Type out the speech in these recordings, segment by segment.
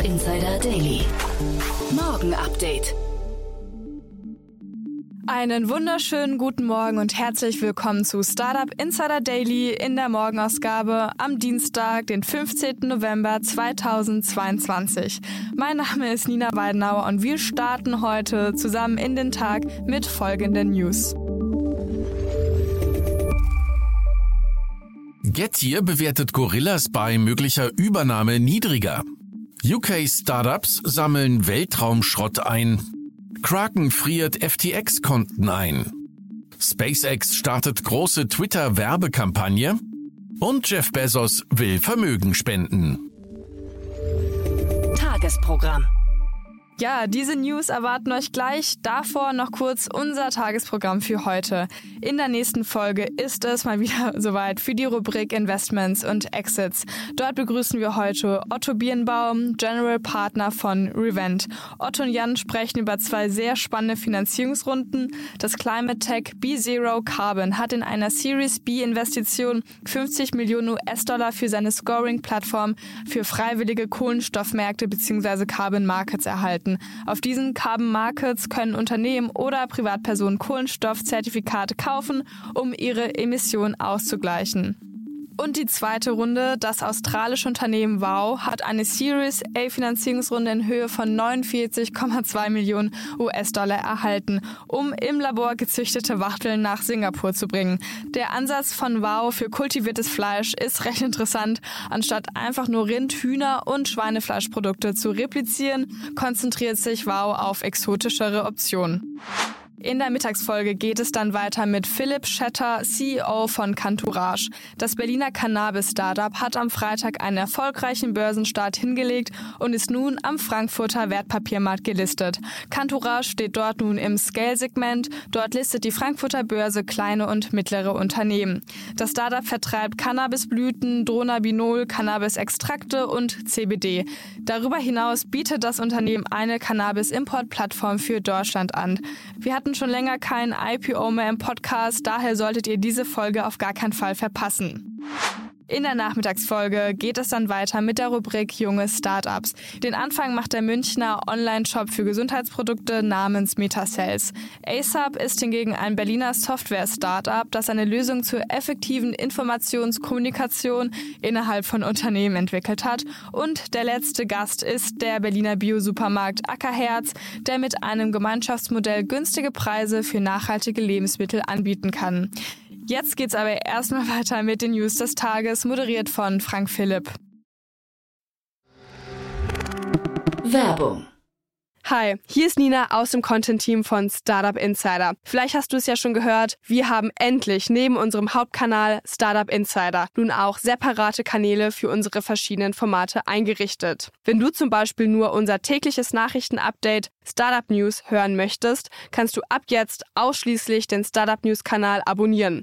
Startup Insider Daily. Morgen Update. Einen wunderschönen guten Morgen und herzlich willkommen zu Startup Insider Daily in der Morgenausgabe am Dienstag, den 15. November 2022. Mein Name ist Nina Weidenauer und wir starten heute zusammen in den Tag mit folgenden News. Getir bewertet Gorillas bei möglicher Übernahme niedriger. UK Startups sammeln Weltraumschrott ein. Kraken friert FTX-Konten ein. SpaceX startet große Twitter-Werbekampagne. Und Jeff Bezos will Vermögen spenden. Tagesprogramm. Ja, diese News erwarten euch gleich. Davor noch kurz unser Tagesprogramm für heute. In der nächsten Folge ist es mal wieder soweit für die Rubrik Investments und Exits. Dort begrüßen wir heute Otto Birnbaum, General Partner von Revent. Otto und Jan sprechen über zwei sehr spannende Finanzierungsrunden. Das Climate Tech B0 Carbon hat in einer Series B Investition 50 Millionen US-Dollar für seine Scoring-Plattform für freiwillige Kohlenstoffmärkte bzw. Carbon Markets erhalten. Auf diesen Carbon Markets können Unternehmen oder Privatpersonen Kohlenstoffzertifikate kaufen, um ihre Emissionen auszugleichen. Und die zweite Runde, das australische Unternehmen Wow, hat eine Series A Finanzierungsrunde in Höhe von 49,2 Millionen US-Dollar erhalten, um im Labor gezüchtete Wachteln nach Singapur zu bringen. Der Ansatz von Wow für kultiviertes Fleisch ist recht interessant. Anstatt einfach nur Rind, Hühner und Schweinefleischprodukte zu replizieren, konzentriert sich Wow auf exotischere Optionen. In der Mittagsfolge geht es dann weiter mit Philipp Schetter, CEO von Cantourage. Das Berliner Cannabis-Startup hat am Freitag einen erfolgreichen Börsenstart hingelegt und ist nun am Frankfurter Wertpapiermarkt gelistet. Cantourage steht dort nun im Scale-Segment. Dort listet die Frankfurter Börse kleine und mittlere Unternehmen. Das Startup vertreibt Cannabisblüten, Dronabinol, Cannabis-Extrakte und CBD. Darüber hinaus bietet das Unternehmen eine Cannabis-Import-Plattform für Deutschland an. Wir hatten schon länger kein IPO mehr im Podcast, daher solltet ihr diese Folge auf gar keinen Fall verpassen. In der Nachmittagsfolge geht es dann weiter mit der Rubrik Junge Startups. Den Anfang macht der Münchner Online-Shop für Gesundheitsprodukte namens Metasales. ASAP ist hingegen ein Berliner Software-Startup, das eine Lösung zur effektiven Informationskommunikation innerhalb von Unternehmen entwickelt hat. Und der letzte Gast ist der Berliner Bio-Supermarkt Ackerherz, der mit einem Gemeinschaftsmodell günstige Preise für nachhaltige Lebensmittel anbieten kann. Jetzt geht's aber erstmal weiter mit den News des Tages, moderiert von Frank Philipp. Werbung. Hi, hier ist Nina aus dem Content-Team von Startup Insider. Vielleicht hast du es ja schon gehört, wir haben endlich neben unserem Hauptkanal Startup Insider nun auch separate Kanäle für unsere verschiedenen Formate eingerichtet. Wenn du zum Beispiel nur unser tägliches Nachrichtenupdate Startup News hören möchtest, kannst du ab jetzt ausschließlich den Startup News Kanal abonnieren.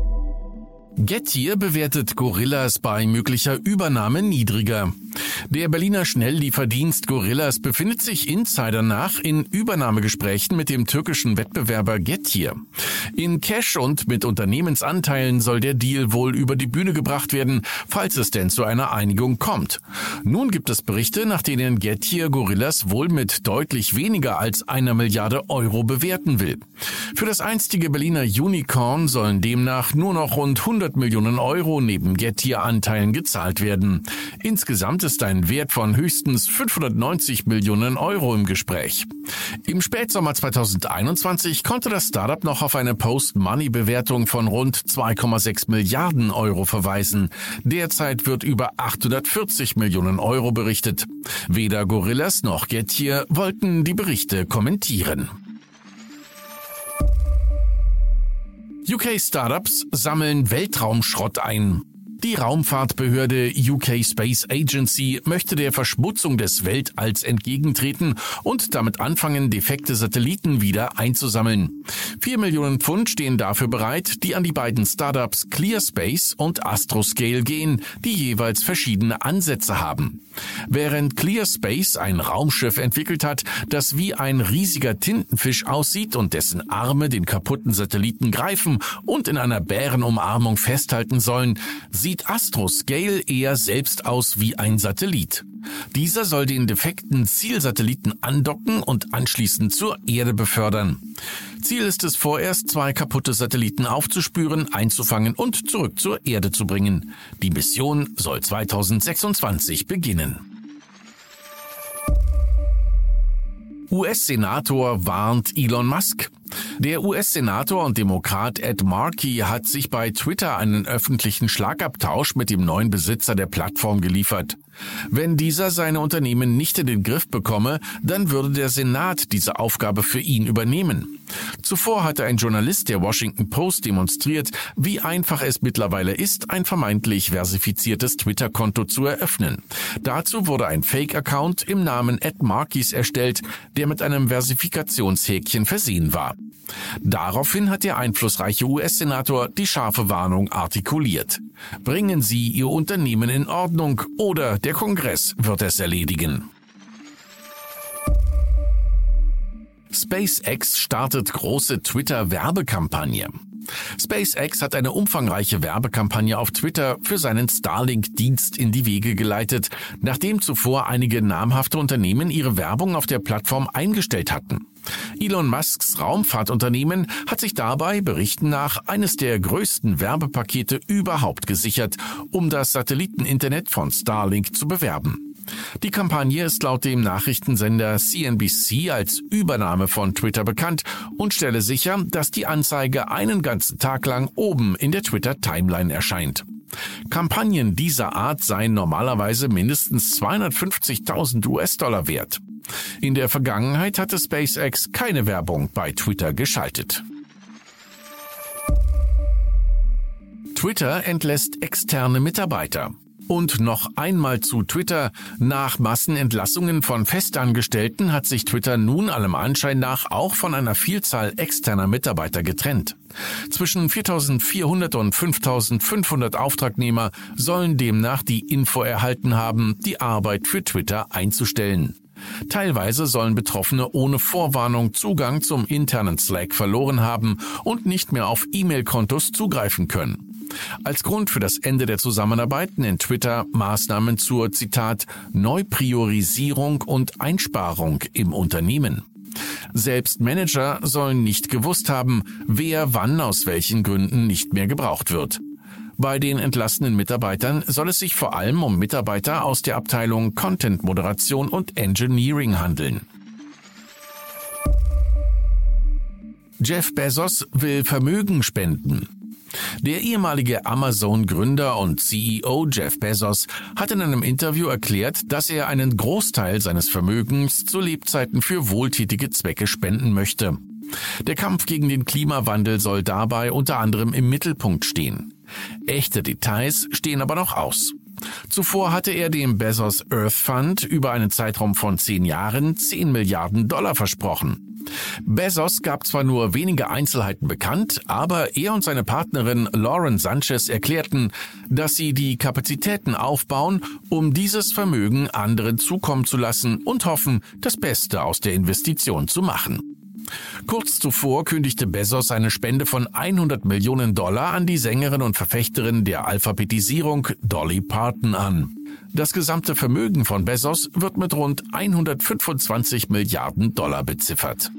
Getir bewertet Gorillas bei möglicher Übernahme niedriger. Der Berliner Schnelllieferdienst Gorillas befindet sich Insider nach in Übernahmegesprächen mit dem türkischen Wettbewerber Getir. In Cash und mit Unternehmensanteilen soll der Deal wohl über die Bühne gebracht werden, falls es denn zu einer Einigung kommt. Nun gibt es Berichte, nach denen Getir Gorillas wohl mit deutlich weniger als einer Milliarde Euro bewerten will. Für das einstige Berliner Unicorn sollen demnach nur noch rund 100 Millionen Euro neben Getir-Anteilen gezahlt werden. Insgesamt Ist ein Wert von höchstens 590 Millionen Euro im Gespräch. Im Spätsommer 2021 konnte das Startup noch auf eine Post-Money-Bewertung von rund 2,6 Milliarden Euro verweisen. Derzeit wird über 840 Millionen Euro berichtet. Weder Gorillas noch Getir wollten die Berichte kommentieren. UK-Startups sammeln Weltraumschrott ein. Die Raumfahrtbehörde UK Space Agency möchte der Verschmutzung des Weltalls entgegentreten und damit anfangen, defekte Satelliten wieder einzusammeln. Vier Millionen Pfund stehen dafür bereit, die an die beiden Startups ClearSpace und Astroscale gehen, die jeweils verschiedene Ansätze haben. Während ClearSpace ein Raumschiff entwickelt hat, das wie ein riesiger Tintenfisch aussieht und dessen Arme den kaputten Satelliten greifen und in einer Bärenumarmung festhalten sollen, sieht Astroscale eher selbst aus wie ein Satellit. Dieser soll den defekten Zielsatelliten andocken und anschließend zur Erde befördern. Ziel ist es vorerst, zwei kaputte Satelliten aufzuspüren, einzufangen und zurück zur Erde zu bringen. Die Mission soll 2026 beginnen. US-Senator warnt Elon Musk. Der US-Senator und Demokrat Ed Markey hat sich bei Twitter einen öffentlichen Schlagabtausch mit dem neuen Besitzer der Plattform geliefert. Wenn dieser seine Unternehmen nicht in den Griff bekomme, dann würde der Senat diese Aufgabe für ihn übernehmen. Zuvor hatte ein Journalist der Washington Post demonstriert, wie einfach es mittlerweile ist, ein vermeintlich versifiziertes Twitter-Konto zu eröffnen. Dazu wurde ein Fake-Account im Namen Ed Markeys erstellt, der mit einem Versifikationshäkchen versehen war. Daraufhin hat der einflussreiche US-Senator die scharfe Warnung artikuliert. Bringen Sie Ihr Unternehmen in Ordnung oder der Kongress wird es erledigen. SpaceX startet große Twitter-Werbekampagne. SpaceX hat eine umfangreiche Werbekampagne auf Twitter für seinen Starlink-Dienst in die Wege geleitet, nachdem zuvor einige namhafte Unternehmen ihre Werbung auf der Plattform eingestellt hatten. Elon Musks Raumfahrtunternehmen hat sich dabei Berichten nach eines der größten Werbepakete überhaupt gesichert, um das Satelliteninternet von Starlink zu bewerben. Die Kampagne ist laut dem Nachrichtensender CNBC als Übernahme von Twitter bekannt und stelle sicher, dass die Anzeige einen ganzen Tag lang oben in der Twitter-Timeline erscheint. Kampagnen dieser Art seien normalerweise mindestens 250.000 US-Dollar wert. In der Vergangenheit hatte SpaceX keine Werbung bei Twitter geschaltet. Twitter entlässt externe Mitarbeiter. Und noch einmal zu Twitter. Nach Massenentlassungen von Festangestellten hat sich Twitter nun allem Anschein nach auch von einer Vielzahl externer Mitarbeiter getrennt. Zwischen 4400 und 5500 Auftragnehmer sollen demnach die Info erhalten haben, die Arbeit für Twitter einzustellen. Teilweise sollen Betroffene ohne Vorwarnung Zugang zum internen Slack verloren haben und nicht mehr auf E-Mail-Kontos zugreifen können. Als Grund für das Ende der Zusammenarbeit nennt Twitter Maßnahmen zur Zitat Neupriorisierung und Einsparung im Unternehmen. Selbst Manager sollen nicht gewusst haben, wer wann aus welchen Gründen nicht mehr gebraucht wird. Bei den entlassenen Mitarbeitern soll es sich vor allem um Mitarbeiter aus der Abteilung Content Moderation und Engineering handeln. Jeff Bezos will Vermögen spenden. Der ehemalige Amazon-Gründer und CEO Jeff Bezos hat in einem Interview erklärt, dass er einen Großteil seines Vermögens zu Lebzeiten für wohltätige Zwecke spenden möchte. Der Kampf gegen den Klimawandel soll dabei unter anderem im Mittelpunkt stehen. Echte Details stehen aber noch aus. Zuvor hatte er dem Bezos Earth Fund über einen Zeitraum von zehn Jahren 10 Milliarden Dollar versprochen. Bezos gab zwar nur wenige Einzelheiten bekannt, aber er und seine Partnerin Lauren Sanchez erklärten, dass sie die Kapazitäten aufbauen, um dieses Vermögen anderen zukommen zu lassen und hoffen, das Beste aus der Investition zu machen. Kurz zuvor kündigte Bezos eine Spende von 100 Millionen Dollar an die Sängerin und Verfechterin der Alphabetisierung Dolly Parton an. Das gesamte Vermögen von Bezos wird mit rund 125 Milliarden Dollar beziffert.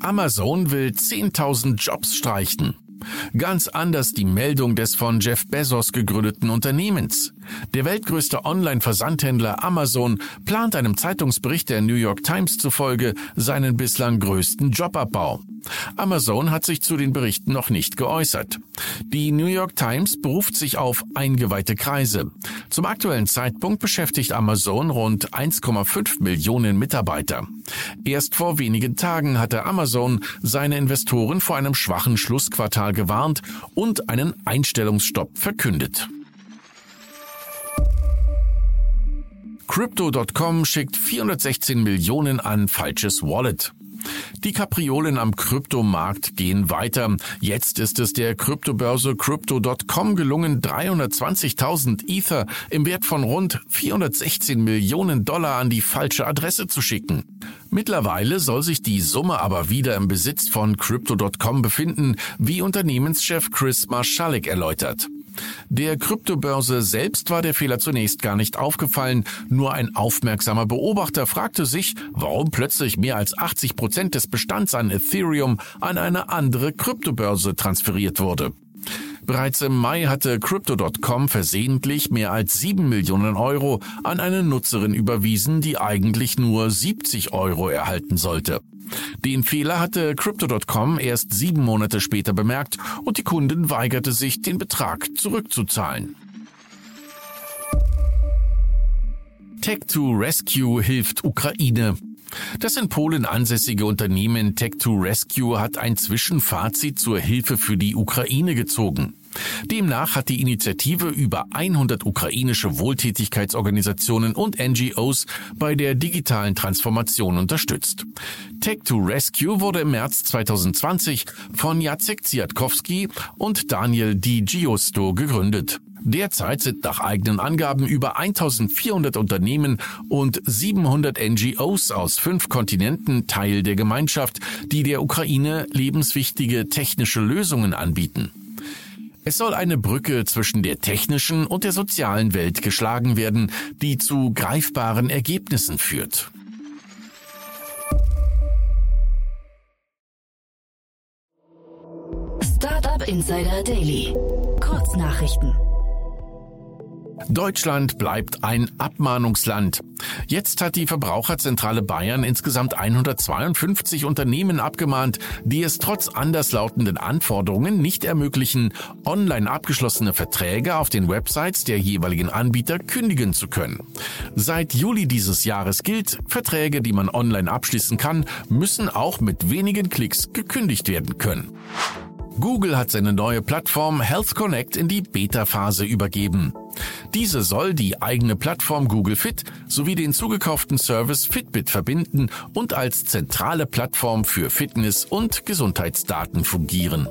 Amazon will 10.000 Jobs streichen. Ganz anders die Meldung des von Jeff Bezos gegründeten Unternehmens. Der weltgrößte Online-Versandhändler Amazon plant einem Zeitungsbericht der New York Times zufolge seinen bislang größten Jobabbau. Amazon hat sich zu den Berichten noch nicht geäußert. Die New York Times beruft sich auf eingeweihte Kreise. Zum aktuellen Zeitpunkt beschäftigt Amazon rund 1,5 Millionen Mitarbeiter. Erst vor wenigen Tagen hatte Amazon seine Investoren vor einem schwachen Schlussquartal gewarnt und einen Einstellungsstopp verkündet. Crypto.com schickt 416 Millionen an falsches Wallet. Die Kapriolen am Kryptomarkt gehen weiter. Jetzt ist es der Kryptobörse Crypto.com gelungen, 320.000 Ether im Wert von rund 416 Millionen Dollar an die falsche Adresse zu schicken. Mittlerweile soll sich die Summe aber wieder im Besitz von Crypto.com befinden, wie Unternehmenschef Chris Marschalek erläutert. Der Kryptobörse selbst war der Fehler zunächst gar nicht aufgefallen, nur ein aufmerksamer Beobachter fragte sich, warum plötzlich mehr als 80 Prozent des Bestands an Ethereum an eine andere Kryptobörse transferiert wurde. Bereits im Mai hatte Crypto.com versehentlich mehr als 7 Millionen Euro an eine Nutzerin überwiesen, die eigentlich nur 70 Euro erhalten sollte. Den Fehler hatte Crypto.com erst sieben Monate später bemerkt und die Kundin weigerte sich, den Betrag zurückzuzahlen. Tech2 Rescue hilft Ukraine. Das in Polen ansässige Unternehmen Tech2 Rescue hat ein Zwischenfazit zur Hilfe für die Ukraine gezogen. Demnach hat die Initiative über 100 ukrainische Wohltätigkeitsorganisationen und NGOs bei der digitalen Transformation unterstützt. Tech2 Rescue wurde im März 2020 von Jacek Ziatkowski und Daniel Di Giusto gegründet. Derzeit sind nach eigenen Angaben über 1400 Unternehmen und 700 NGOs aus fünf Kontinenten Teil der Gemeinschaft, die der Ukraine lebenswichtige technische Lösungen anbieten. Es soll eine Brücke zwischen der technischen und der sozialen Welt geschlagen werden, die zu greifbaren Ergebnissen führt. Startup Insider Daily. Kurznachrichten. Deutschland bleibt ein Abmahnungsland. Jetzt hat die Verbraucherzentrale Bayern insgesamt 152 Unternehmen abgemahnt, die es trotz anderslautenden Anforderungen nicht ermöglichen, online abgeschlossene Verträge auf den Websites der jeweiligen Anbieter kündigen zu können. Seit Juli dieses Jahres gilt, Verträge, die man online abschließen kann, müssen auch mit wenigen Klicks gekündigt werden können. Google hat seine neue Plattform Health Connect in die Beta-Phase übergeben. Diese soll die eigene Plattform Google Fit sowie den zugekauften Service Fitbit verbinden und als zentrale Plattform für Fitness- und Gesundheitsdaten fungieren.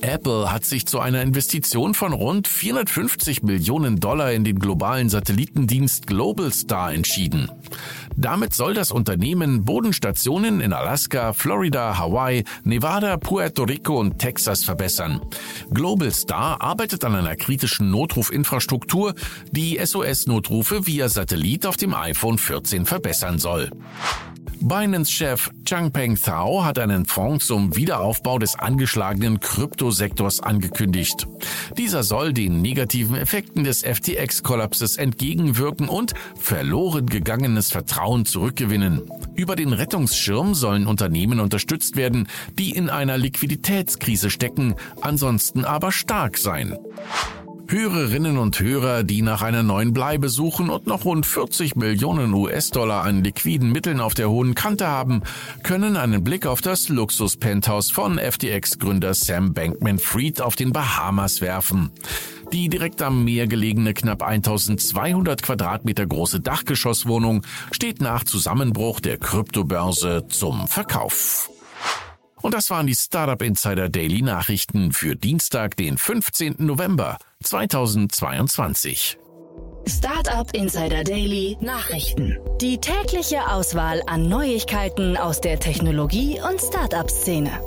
Apple hat sich zu einer Investition von rund 450 Millionen Dollar in den globalen Satellitendienst Globalstar entschieden. Damit soll das Unternehmen Bodenstationen in Alaska, Florida, Hawaii, Nevada, Puerto Rico und Texas verbessern. Globalstar arbeitet an einer kritischen Notrufinfrastruktur, die SOS-Notrufe via Satellit auf dem iPhone 14 verbessern soll. Binance-Chef Changpeng Thao hat einen Fonds zum Wiederaufbau des angeschlagenen Kryptosektors angekündigt. Dieser soll den negativen Effekten des FTX-Kollapses entgegenwirken und verloren gegangenes Vertrauen zurückgewinnen. Über den Rettungsschirm sollen Unternehmen unterstützt werden, die in einer Liquiditätskrise stecken, ansonsten aber stark sein. Hörerinnen und Hörer, die nach einer neuen Bleibe suchen und noch rund 40 Millionen US-Dollar an liquiden Mitteln auf der hohen Kante haben, können einen Blick auf das Luxus-Penthouse von FTX-Gründer Sam Bankman-Fried auf den Bahamas werfen. Die direkt am Meer gelegene knapp 1200 Quadratmeter große Dachgeschosswohnung steht nach Zusammenbruch der Kryptobörse zum Verkauf. Und das waren die Startup Insider Daily Nachrichten für Dienstag, den 15. November 2022. Startup Insider Daily Nachrichten. Die tägliche Auswahl an Neuigkeiten aus der Technologie- und Startup-Szene.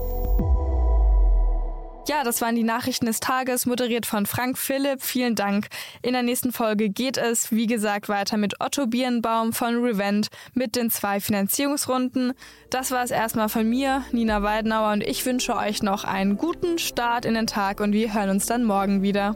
Ja, das waren die Nachrichten des Tages, moderiert von Frank Philipp. Vielen Dank. In der nächsten Folge geht es, wie gesagt, weiter mit Otto Birnbaum von Revent mit den zwei Finanzierungsrunden. Das war es erstmal von mir, Nina Weidenauer, und ich wünsche euch noch einen guten Start in den Tag und wir hören uns dann morgen wieder.